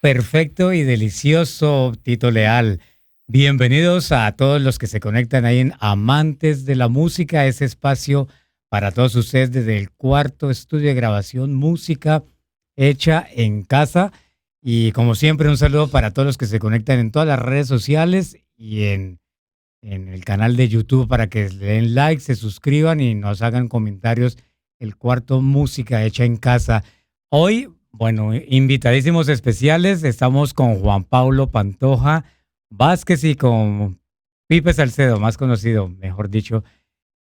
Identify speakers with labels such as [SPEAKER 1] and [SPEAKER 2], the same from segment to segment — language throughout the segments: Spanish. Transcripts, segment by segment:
[SPEAKER 1] Perfecto y delicioso, Tito Leal. Bienvenidos a todos los que se conectan ahí en Amantes de la Música, ese espacio para todos ustedes desde el cuarto estudio de grabación música hecha en casa. Y como siempre, un saludo para todos los que se conectan en todas las redes sociales y en, en el canal de YouTube para que le den like, se suscriban y nos hagan comentarios. El cuarto música hecha en casa. Hoy, bueno, invitadísimos especiales. Estamos con Juan Pablo Pantoja Vázquez y con Pipe Salcedo, más conocido, mejor dicho.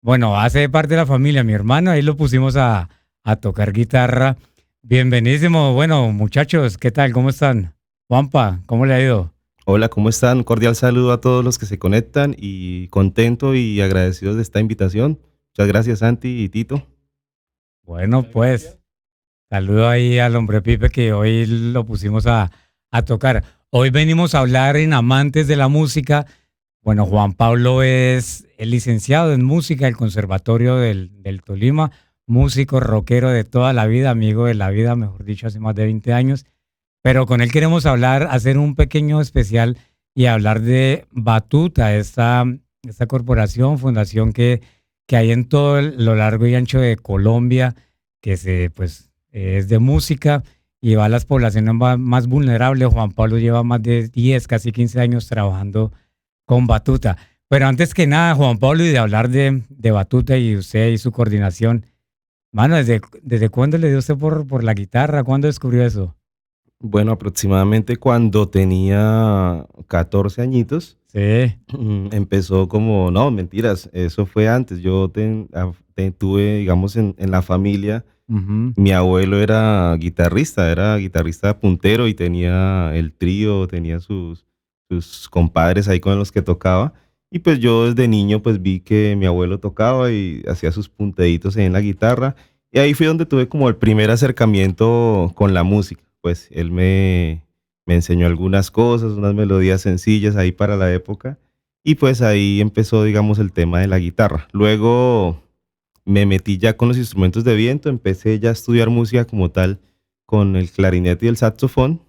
[SPEAKER 1] Bueno, hace parte de la familia, mi hermano, ahí lo pusimos a, a tocar guitarra. Bienvenidísimo. Bueno, muchachos, ¿qué tal? ¿Cómo están? Juanpa, ¿cómo le ha ido?
[SPEAKER 2] Hola, ¿cómo están? Cordial saludo a todos los que se conectan y contento y agradecido de esta invitación. Muchas gracias, Santi y Tito.
[SPEAKER 1] Bueno, pues, saludo ahí al hombre Pipe que hoy lo pusimos a, a tocar. Hoy venimos a hablar en Amantes de la Música. Bueno, Juan Pablo es el licenciado en música del Conservatorio del, Tolima músico rockero de toda la vida, amigo de la vida, mejor dicho, hace más de 20 años. Pero con él queremos hablar, hacer un pequeño especial y hablar de Batuta, esta, esta corporación, fundación que, que hay en todo lo largo y ancho de Colombia, que se, pues, es de música y va a las poblaciones más vulnerables. Juan Pablo lleva más de 10, casi 15 años trabajando con Batuta. Pero antes que nada, Juan Pablo, y de hablar de, de Batuta y usted y su coordinación, Mano, ¿desde, ¿desde cuándo le dio usted por, por la guitarra? ¿Cuándo descubrió eso?
[SPEAKER 2] Bueno, aproximadamente cuando tenía 14 añitos.
[SPEAKER 1] Sí.
[SPEAKER 2] Empezó como, no, mentiras, eso fue antes. Yo tuve, digamos, en, en la familia, mi abuelo era guitarrista, era guitarrista puntero y tenía el trío, tenía sus, sus compadres ahí con los que tocaba. Y pues yo desde niño pues vi que mi abuelo tocaba y hacía sus punteditos en la guitarra. Y ahí fue donde tuve como el primer acercamiento con la música. Pues él me, me enseñó algunas cosas, unas melodías sencillas ahí para la época. Y pues ahí empezó, digamos, el tema de la guitarra. Luego me metí ya con los instrumentos de viento, empecé ya a estudiar música como tal con el clarinete y el saxofón.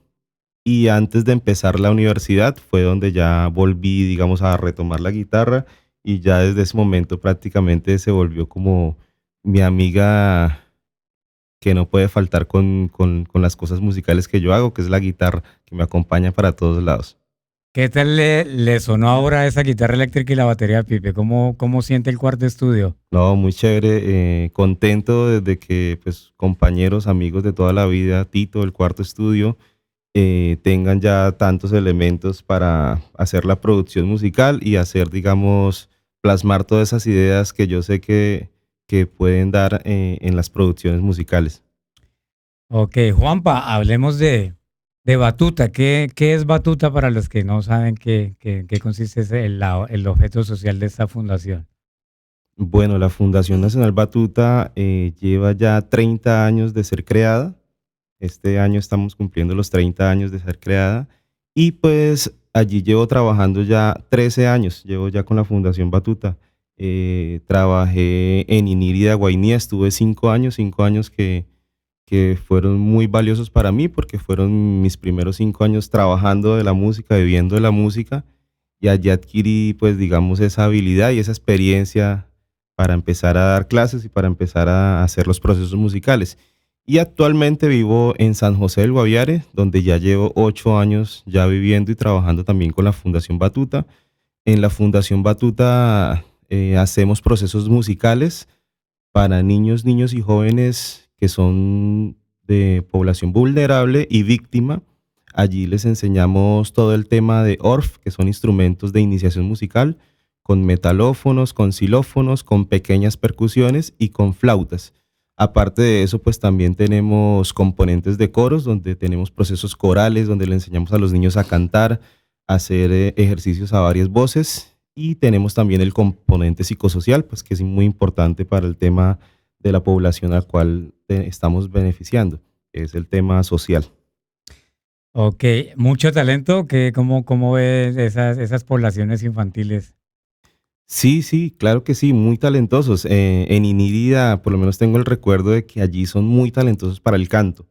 [SPEAKER 2] Y antes de empezar la universidad fue donde ya volví, digamos, a retomar la guitarra y ya desde ese momento prácticamente se volvió como mi amiga que no puede faltar con, con, con las cosas musicales que yo hago, que es la guitarra, que me acompaña para todos lados.
[SPEAKER 1] ¿Qué tal le, le, sonó ahora esa guitarra eléctrica y la batería, Pipe? ¿Cómo, cómo siente el cuarto estudio?
[SPEAKER 2] No, muy chévere, eh, contento desde que pues compañeros, amigos de toda la vida, Tito, el cuarto estudio, eh, tengan ya tantos elementos para hacer la producción musical y hacer, digamos, plasmar todas esas ideas que yo sé que, que pueden dar eh, en las producciones musicales.
[SPEAKER 1] Ok, Juanpa, hablemos de, de Batuta. ¿Qué, ¿Qué, es Batuta para los que no saben qué, consiste el, el, objeto social de esta fundación?
[SPEAKER 2] Bueno, la Fundación Nacional Batuta eh, lleva ya 30 años de ser creada. Este año estamos cumpliendo los 30 años de ser creada y pues allí llevo trabajando ya 13 años, llevo ya con la Fundación Batuta. Eh, trabajé en Inírida, Guainía, estuve 5 años, 5 años que, que fueron muy valiosos para mí porque fueron mis primeros 5 años trabajando de la música, viviendo de la música y allí adquirí pues digamos esa habilidad y esa experiencia para empezar a dar clases y para empezar a hacer los procesos musicales. Y actualmente vivo en San José del Guaviare, donde ya llevo ocho años ya viviendo y trabajando también con la Fundación Batuta. En la Fundación Batuta eh, hacemos procesos musicales para niños, niños y jóvenes que son de población vulnerable y víctima. Allí les enseñamos todo el tema de ORF, que son instrumentos de iniciación musical, con metalófonos, con xilófonos, con pequeñas percusiones y con flautas. Aparte de eso, pues también tenemos componentes de coros, donde tenemos procesos corales, donde le enseñamos a los niños a cantar, a hacer eh, ejercicios a varias voces. Y tenemos también el componente psicosocial, pues que es muy importante para el tema de la población al cual eh, estamos beneficiando, es el tema social.
[SPEAKER 1] Ok, mucho talento. que ¿Cómo, cómo ves esas, esas poblaciones infantiles?
[SPEAKER 2] Sí, sí, claro que sí, muy talentosos. Eh, en Inírida, por lo menos tengo el recuerdo de que allí son muy talentosos para el canto.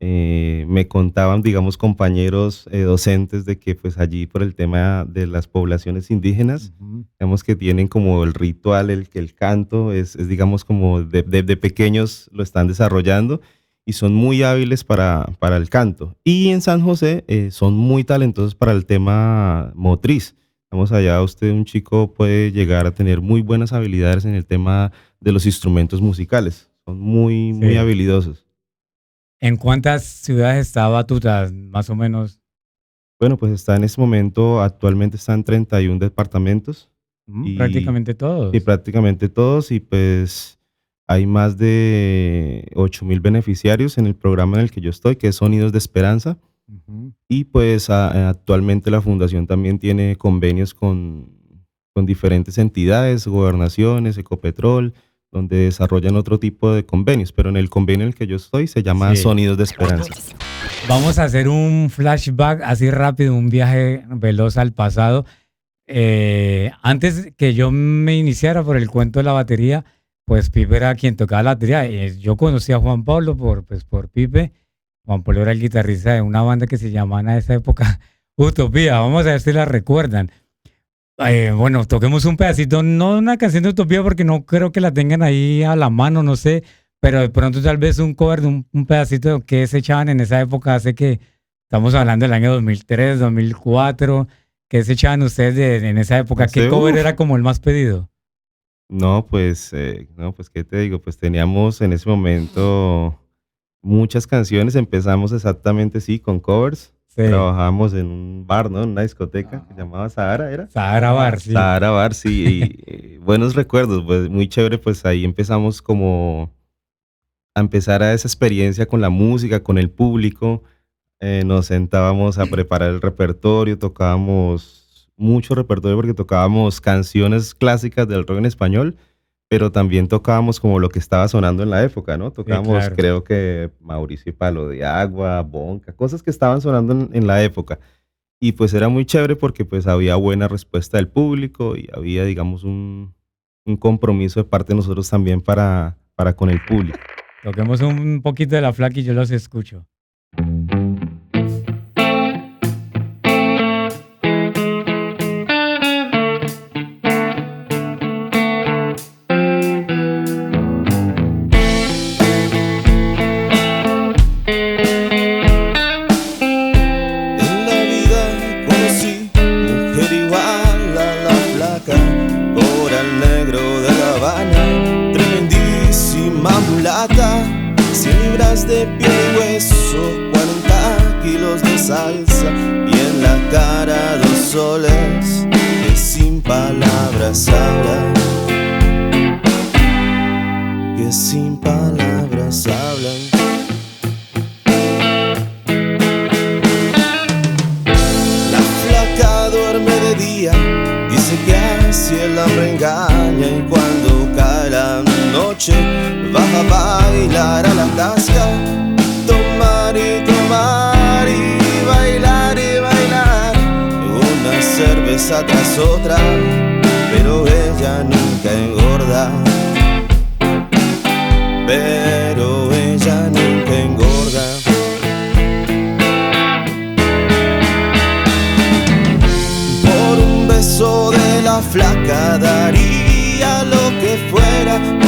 [SPEAKER 2] Eh, me contaban, digamos, compañeros eh, docentes de que pues allí por el tema de las poblaciones indígenas, digamos que tienen como el ritual, el que el canto es, digamos como de, pequeños lo están desarrollando y son muy hábiles para, para el canto. Y en San José eh, son muy talentosos para el tema motriz. Vamos allá, usted, un chico, puede llegar a tener muy buenas habilidades en el tema de los instrumentos musicales. Son muy, muy habilidosos.
[SPEAKER 1] ¿En cuántas ciudades está Batuta, más o menos?
[SPEAKER 2] Bueno, pues está en este momento, actualmente están 31 departamentos.
[SPEAKER 1] Mm, prácticamente todos.
[SPEAKER 2] Y prácticamente todos, y pues hay más de 8 mil beneficiarios en el programa en el que yo estoy, que es Sonidos de Esperanza. Y pues actualmente la fundación también tiene convenios con, con diferentes entidades, gobernaciones, Ecopetrol, donde desarrollan otro tipo de convenios, pero en el convenio en el que yo estoy se llama Sonidos de Esperanza.
[SPEAKER 1] Vamos a hacer un flashback así rápido, un viaje veloz al pasado. Eh, antes que yo me iniciara por el cuento de la batería, pues Pipe era quien tocaba la batería. Eh, yo conocí a Juan Pablo por, pues, por Pipe. Juan Pablo era el guitarrista de una banda que se llamaba en esa época Utopía. Vamos a ver si la recuerdan. Eh, bueno, toquemos un pedacito, no una canción de Utopía porque no creo que la tengan ahí a la mano, no sé, pero de pronto tal vez un cover de un, pedacito que se echaban en esa época, hace que estamos hablando del año 2003, 2004, ¿qué se echaban ustedes en esa época? ¿Qué cover era como el más pedido?
[SPEAKER 2] No, pues, eh, no, pues, ¿qué te digo? Pues teníamos en ese momento muchas canciones, empezamos exactamente, sí, con covers. Trabajábamos en un bar, ¿no? En una discoteca que se llamaba Sahara, ¿era?
[SPEAKER 1] Sahara Bar, sí.
[SPEAKER 2] Sahara Bar, sí. y, buenos recuerdos, pues muy chévere, pues ahí empezamos como a empezar a esa experiencia con la música, con el público. Eh, nos sentábamos a preparar el repertorio, tocábamos mucho repertorio porque tocábamos canciones clásicas del rock en español pero también tocábamos como lo que estaba sonando en la época, ¿no? Tocábamos, creo que Mauricio y Palo de Agua, Bonca, cosas que estaban sonando en, la época. Y pues era muy chévere porque pues había buena respuesta del público y había, digamos, un, un compromiso de parte de nosotros también para, para con el público.
[SPEAKER 1] Toquemos un poquito de la flaca y yo los escucho. noche vas a bailar a la tasca,
[SPEAKER 2] tomar y tomar y bailar y bailar una cerveza tras otra, pero ella nunca engorda. Pero ella nunca engorda. Por un beso de
[SPEAKER 1] la flaca daría lo que fuera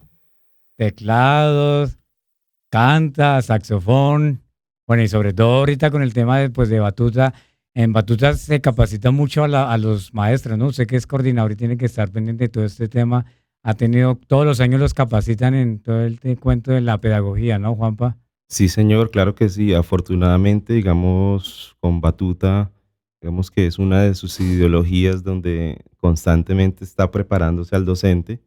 [SPEAKER 1] teclados, canta, saxofón, bueno, y sobre todo ahorita con el tema de, pues, de batuta, en batuta se capacita mucho a, los maestros, ¿no? Sé que es coordinador y tiene que estar pendiente de todo este tema. Ha tenido, todos los años los capacitan en todo el cuento de la pedagogía, ¿no, Juanpa?
[SPEAKER 2] Sí, señor, claro que sí. Afortunadamente, digamos, con batuta Digamos que es una de sus ideologías donde constantemente está preparándose al docente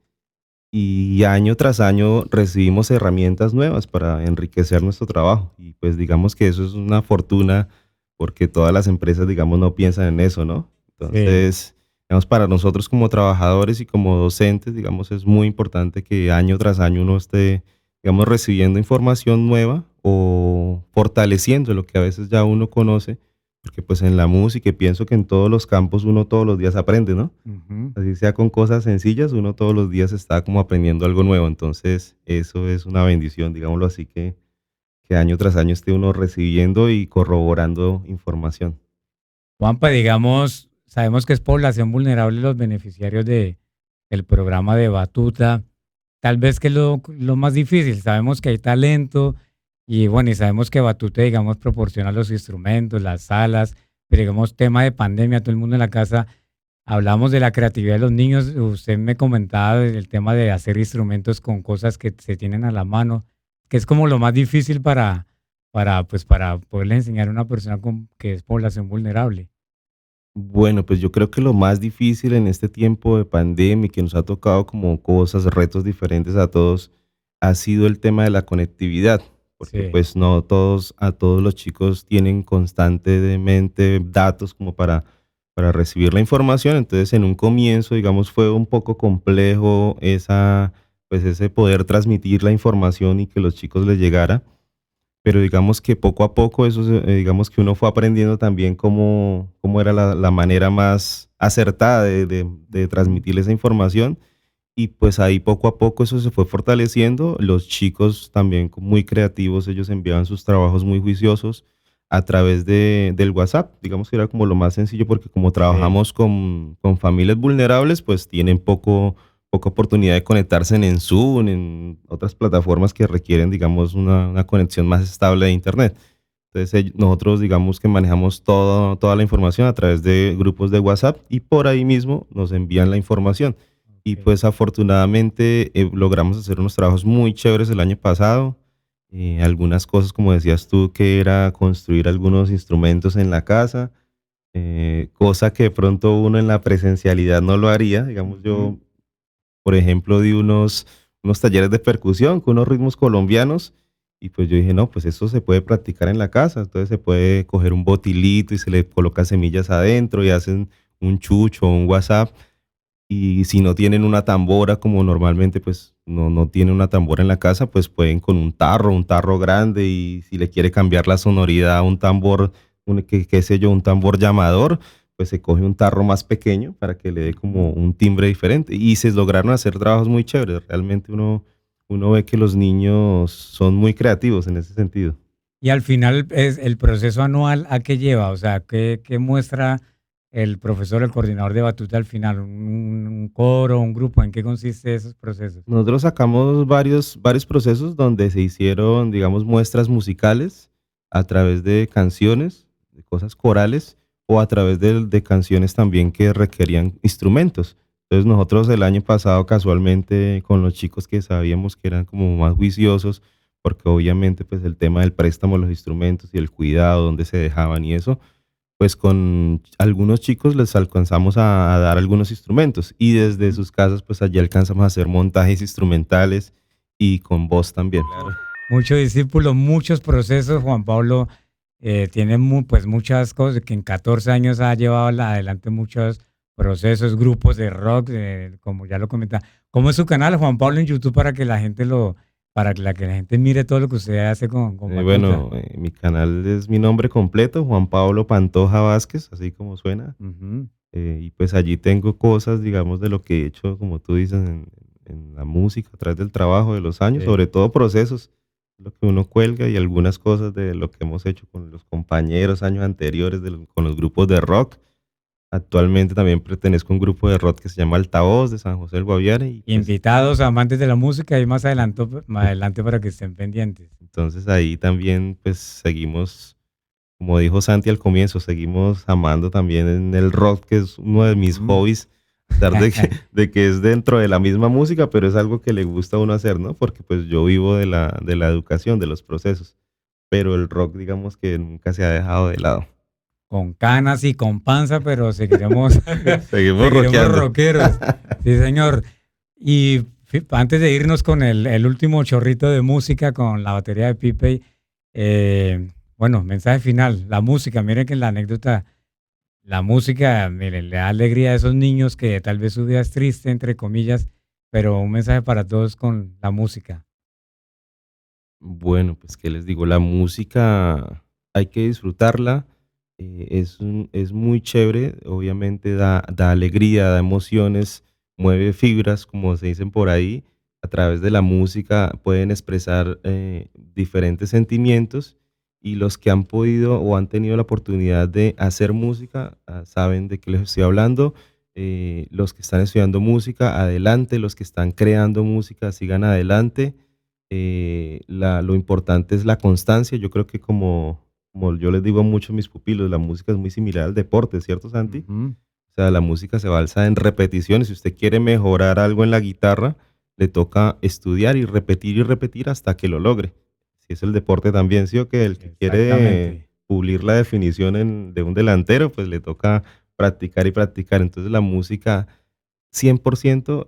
[SPEAKER 2] y año tras año recibimos herramientas nuevas para enriquecer nuestro trabajo. Y pues digamos que eso es una fortuna porque todas las empresas, digamos, no piensan en eso, ¿no? Entonces, digamos, para nosotros como trabajadores y como docentes, digamos, es muy importante que año tras año uno esté, digamos, recibiendo información nueva o fortaleciendo lo que a veces ya uno conoce porque pues en la música pienso que en todos los campos uno todos los días aprende, ¿no? Así sea con cosas sencillas, uno todos los días está como aprendiendo algo nuevo. Entonces eso es una bendición, digámoslo así, que, que año tras año esté uno recibiendo y corroborando información.
[SPEAKER 1] Juanpa, digamos, sabemos que es población vulnerable los beneficiarios de, del programa de Batuta. Tal vez que es lo, lo más difícil, sabemos que hay talento, y bueno, y sabemos que Batute, digamos, proporciona los instrumentos, las salas, pero digamos, tema de pandemia, todo el mundo en la casa, hablamos de la creatividad de los niños, usted me comentaba del tema de hacer instrumentos con cosas que se tienen a la mano, que es como lo más difícil para, para, pues, para poderle enseñar a una persona con, que es población vulnerable.
[SPEAKER 2] Bueno, pues yo creo que lo más difícil en este tiempo de pandemia que nos ha tocado como cosas, retos diferentes a todos, ha sido el tema de la conectividad porque pues no todos, a todos los chicos tienen constantemente datos como para, para recibir la información, entonces en un comienzo, digamos, fue un poco complejo esa, pues ese poder transmitir la información y que los chicos les llegara, pero digamos que poco a poco eso, eh, digamos que uno fue aprendiendo también cómo, cómo era la, la manera más acertada de, de, de transmitir esa información y pues ahí poco a poco eso se fue fortaleciendo. Los chicos también muy creativos, ellos enviaban sus trabajos muy juiciosos a través de, del WhatsApp. Digamos que era como lo más sencillo porque como trabajamos con, con, familias vulnerables, pues tienen poco, poca oportunidad de conectarse en Zoom, en otras plataformas que requieren, digamos, una, una conexión más estable de Internet. Entonces nosotros digamos que manejamos todo, toda la información a través de grupos de WhatsApp y por ahí mismo nos envían la información. Y pues afortunadamente eh, logramos hacer unos trabajos muy chéveres el año pasado. Eh, algunas cosas, como decías tú, que era construir algunos instrumentos en la casa, eh, cosa que de pronto uno en la presencialidad no lo haría. Digamos, yo, por ejemplo, di unos, unos talleres de percusión con unos ritmos colombianos y pues yo dije, no, pues eso se puede practicar en la casa. Entonces se puede coger un botilito y se le coloca semillas adentro y hacen un chucho o un WhatsApp y si no tienen una tambora, como normalmente pues no, no tienen una tambora en la casa, pues pueden con un tarro, un tarro grande y si le quiere cambiar la sonoridad a un tambor, un, qué, sé yo, un tambor llamador, pues se coge un tarro más pequeño para que le dé como un timbre diferente. Y se lograron hacer trabajos muy chéveres. Realmente uno, uno ve que los niños son muy creativos en ese sentido.
[SPEAKER 1] Y al final, es el proceso anual, ¿a qué lleva? O sea, ¿qué, qué muestra el profesor, el coordinador de batuta al final? ¿Un, coro, un grupo? ¿En qué consiste esos procesos?
[SPEAKER 2] Nosotros sacamos varios, varios procesos donde se hicieron, digamos, muestras musicales a través de canciones, de cosas corales o a través de, de canciones también que requerían instrumentos. Entonces nosotros el año pasado casualmente con los chicos que sabíamos que eran como más juiciosos, porque obviamente pues el tema del préstamo de los instrumentos y el cuidado, dónde se dejaban y eso, pues con algunos chicos les alcanzamos a, dar algunos instrumentos y desde sus casas pues allí alcanzamos a hacer montajes instrumentales y con voz también.
[SPEAKER 1] Muchos discípulos, muchos procesos, Juan Pablo eh, tiene pues muchas cosas, que en 14 años ha llevado adelante muchos procesos, grupos de rock, como ya lo comentaba. ¿Cómo es su canal, Juan Pablo, en YouTube para que la gente lo, para que la, que la gente mire todo lo que usted hace con, con
[SPEAKER 2] eh, Bueno, eh, mi canal es mi nombre completo, Juan Pablo Pantoja Vázquez, así como suena. Eh, y pues allí tengo cosas, digamos, de lo que he hecho, como tú dices, en, la música, a través del trabajo de los años, sobre todo procesos, lo que uno cuelga y algunas cosas de lo que hemos hecho con los compañeros años anteriores, con los grupos de rock Actualmente también pertenezco a un grupo de rock que se llama Altavoz de San José del Guaviare. Y
[SPEAKER 1] pues Invitados, amantes de la música y más adelante, más adelante para que estén pendientes.
[SPEAKER 2] Entonces ahí también pues seguimos, como dijo Santi al comienzo, seguimos amando también en el rock, que es uno de mis hobbies, de que, de que es dentro de la misma música, pero es algo que le gusta a uno hacer, ¿no? Porque pues yo vivo de la, de la educación, de los procesos, pero el rock digamos que nunca se ha dejado de lado
[SPEAKER 1] con canas y con panza, pero seguiremos,
[SPEAKER 2] seguimos,
[SPEAKER 1] rockeros. Sí, señor. Y antes de irnos con el, último chorrito de música con la batería de Pipe, eh, bueno, mensaje final, la música, miren que la anécdota, la música, miren, le da alegría a esos niños que tal vez su vida es triste, entre comillas, pero un mensaje para todos con la música.
[SPEAKER 2] Bueno, pues qué les digo, la música hay que disfrutarla, eh, es, es muy chévere, obviamente da, da alegría, da emociones, mueve fibras, como se dicen por ahí, a través de la música pueden expresar eh, diferentes sentimientos y los que han podido o han tenido la oportunidad de hacer música ah, saben de qué les estoy hablando. Eh, los que están estudiando música, adelante, los que están creando música, sigan adelante. Lo importante es la constancia. Yo creo que como, como yo les digo a muchos mis pupilos, la música es muy similar al deporte, ¿cierto, Santi? O sea, la música se balsa en repeticiones. Si usted quiere mejorar algo en la guitarra, le toca estudiar y repetir y repetir hasta que lo logre. Si es el deporte también, sí o que el que quiere pulir la definición de un delantero, pues le toca practicar y practicar. Entonces la música 100%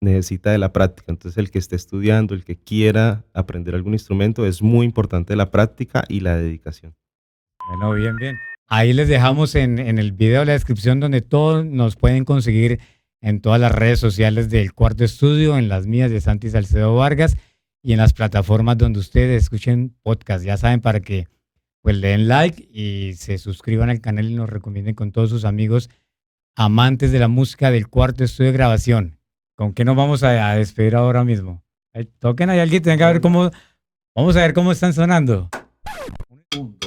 [SPEAKER 2] necesita de la práctica. Entonces el que esté estudiando, el que quiera aprender algún instrumento, es muy importante la práctica y la dedicación.
[SPEAKER 1] Bueno, bien, bien. Ahí les dejamos en, en el video la descripción donde todos nos pueden conseguir en todas las redes sociales del Cuarto Estudio, en las mías de Santi Salcedo Vargas y en las plataformas donde ustedes escuchen podcast. Ya saben, para que pues le den like y se suscriban al canal y nos recomienden con todos sus amigos amantes de la música del cuarto estudio de grabación. ¿Con qué nos vamos a, despedir ahora mismo? toquen ahí alguien, tengan que ver cómo. Vamos a ver cómo están sonando. Un,